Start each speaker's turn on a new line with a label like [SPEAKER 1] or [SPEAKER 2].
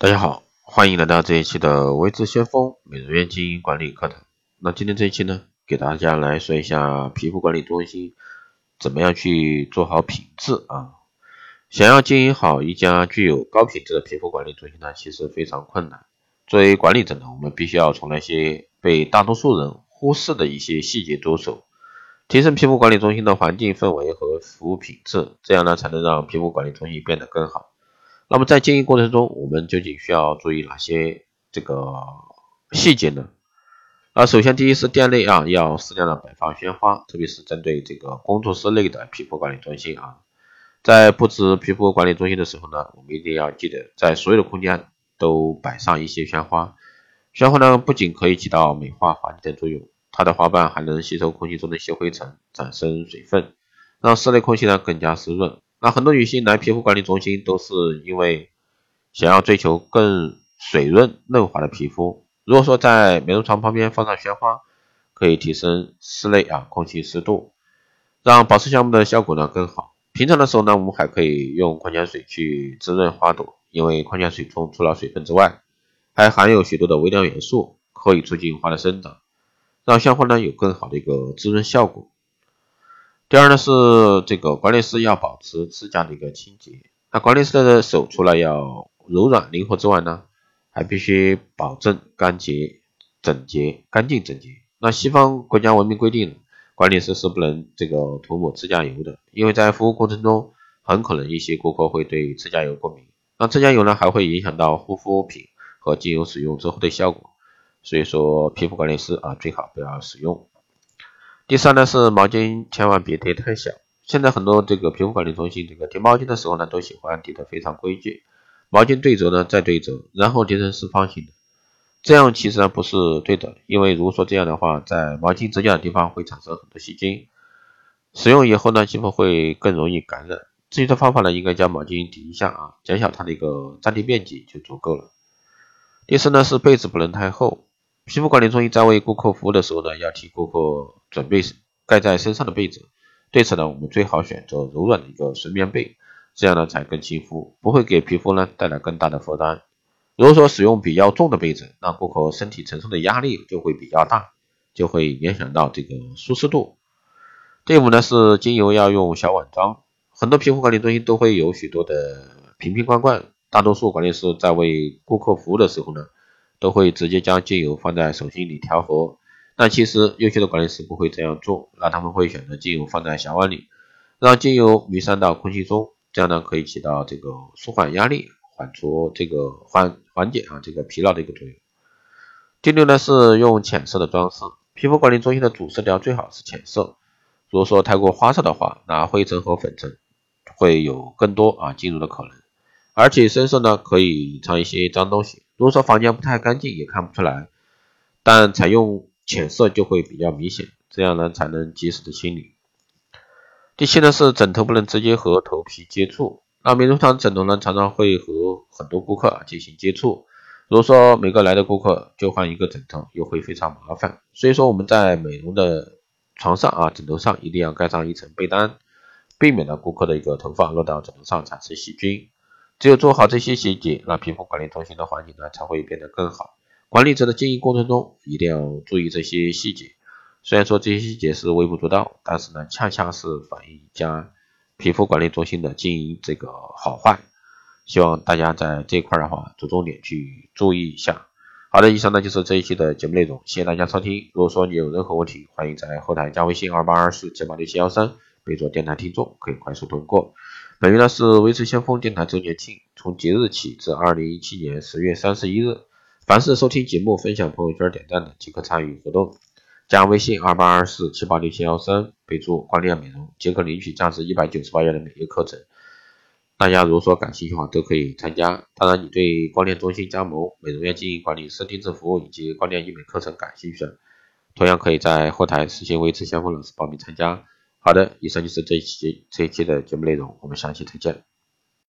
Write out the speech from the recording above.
[SPEAKER 1] 大家好，欢迎来到这一期的微智先锋美容院经营管理课堂。那今天这一期呢，给大家来说一下皮肤管理中心怎么样去做好品质啊。想要经营好一家具有高品质的皮肤管理中心呢，其实非常困难。作为管理者呢，我们必须要从那些被大多数人忽视的一些细节着手，提升皮肤管理中心的环境氛围和服务品质，这样呢，才能让皮肤管理中心变得更好。那么在经营过程中，我们究竟需要注意哪些这个细节呢？啊，首先第一是店内啊要适量的摆放鲜花，特别是针对这个工作室内的皮肤管理中心啊。在布置皮肤管理中心的时候呢，我们一定要记得在所有的空间都摆上一些鲜花。鲜花呢不仅可以起到美化环境的作用，它的花瓣还能吸收空气中的一些灰尘，产生水分，让室内空气呢更加湿润。那很多女性来皮肤管理中心都是因为想要追求更水润嫩滑的皮肤。如果说在美容床旁边放上鲜花，可以提升室内啊空气湿度，让保湿项目的效果呢更好。平常的时候呢，我们还可以用矿泉水去滋润花朵，因为矿泉水中除了水分之外，还含有许多的微量元素，可以促进花的生长，让鲜花呢有更好的一个滋润效果。第二呢是这个管理师要保持指甲的一个清洁，那管理师的手除了要柔软灵活之外呢，还必须保证干洁、整洁、干净整洁。那西方国家文明规定。管理师是不能这个涂抹指甲油的，因为在服务过程中，很可能一些顾客会对指甲油过敏。那指甲油呢，还会影响到护肤品和精油使用之后的效果，所以说皮肤管理师啊，最好不要使用。第三呢是毛巾千万别叠太小，现在很多这个皮肤管理中心这个叠毛巾的时候呢，都喜欢叠得非常规矩，毛巾对折呢再对折，然后叠成四方形的。这样其实呢不是对的，因为如果说这样的话，在毛巾指甲的地方会产生很多细菌，使用以后呢，肌肤会更容易感染。至于的方法呢，应该将毛巾叠一下啊，减小它的一个占地面积就足够了。第四呢是被子不能太厚，皮肤管理中心在为顾客服务的时候呢，要替顾客准备盖在身上的被子。对此呢，我们最好选择柔软的一个纯棉被，这样呢才更亲肤，不会给皮肤呢带来更大的负担。如果说使用比较重的被子，那顾客身体承受的压力就会比较大，就会影响到这个舒适度。第五呢是精油要用小碗装，很多皮肤管理中心都会有许多的瓶瓶罐罐，大多数管理师在为顾客服务的时候呢，都会直接将精油放在手心里调和。但其实优秀的管理师不会这样做，那他们会选择精油放在小碗里，让精油弥散到空气中，这样呢可以起到这个舒缓压力。缓出这个缓缓解啊这个疲劳的一个作用。第六呢是用浅色的装饰，皮肤管理中心的主色调最好是浅色。如果说太过花哨的话，那灰尘和粉尘会有更多啊进入的可能。而且深色呢可以隐藏一些脏东西，如果说房间不太干净也看不出来。但采用浅色就会比较明显，这样呢才能及时的清理。第七呢是枕头不能直接和头皮接触。那美容床枕头呢，常常会和很多顾客进行接触。如果说每个来的顾客就换一个枕头，又会非常麻烦。所以说我们在美容的床上啊，枕头上一定要盖上一层被单，避免了顾客的一个头发落到枕头上产生细菌。只有做好这些细节，那皮肤管理中心的环境呢才会变得更好。管理者的经营过程中一定要注意这些细节。虽然说这些细节是微不足道，但是呢，恰恰是反映一家。皮肤管理中心的经营这个好坏，希望大家在这块的话着重点去注意一下。好的，以上呢就是这一期的节目内容，谢谢大家收听。如果说你有任何问题，欢迎在后台加微信二八二四七八六七幺三，备注电台听众，可以快速通过。本月呢是维持先锋电台周年庆，从即日起至二零一七年十月三十一日，凡是收听节目、分享朋友圈、点赞的，即可参与活动。加微信二八二四七八六七幺三，备注光电美容，即可领取价值一百九十八元的美业课程。大家如果说感兴趣的话，都可以参加。当然，你对光电中心加盟、美容院经营管理、私定制服务以及光电医美课程感兴趣的，同样可以在后台私信维持相锋老师报名参加。好的，以上就是这一期这一期的节目内容，我们下期再见。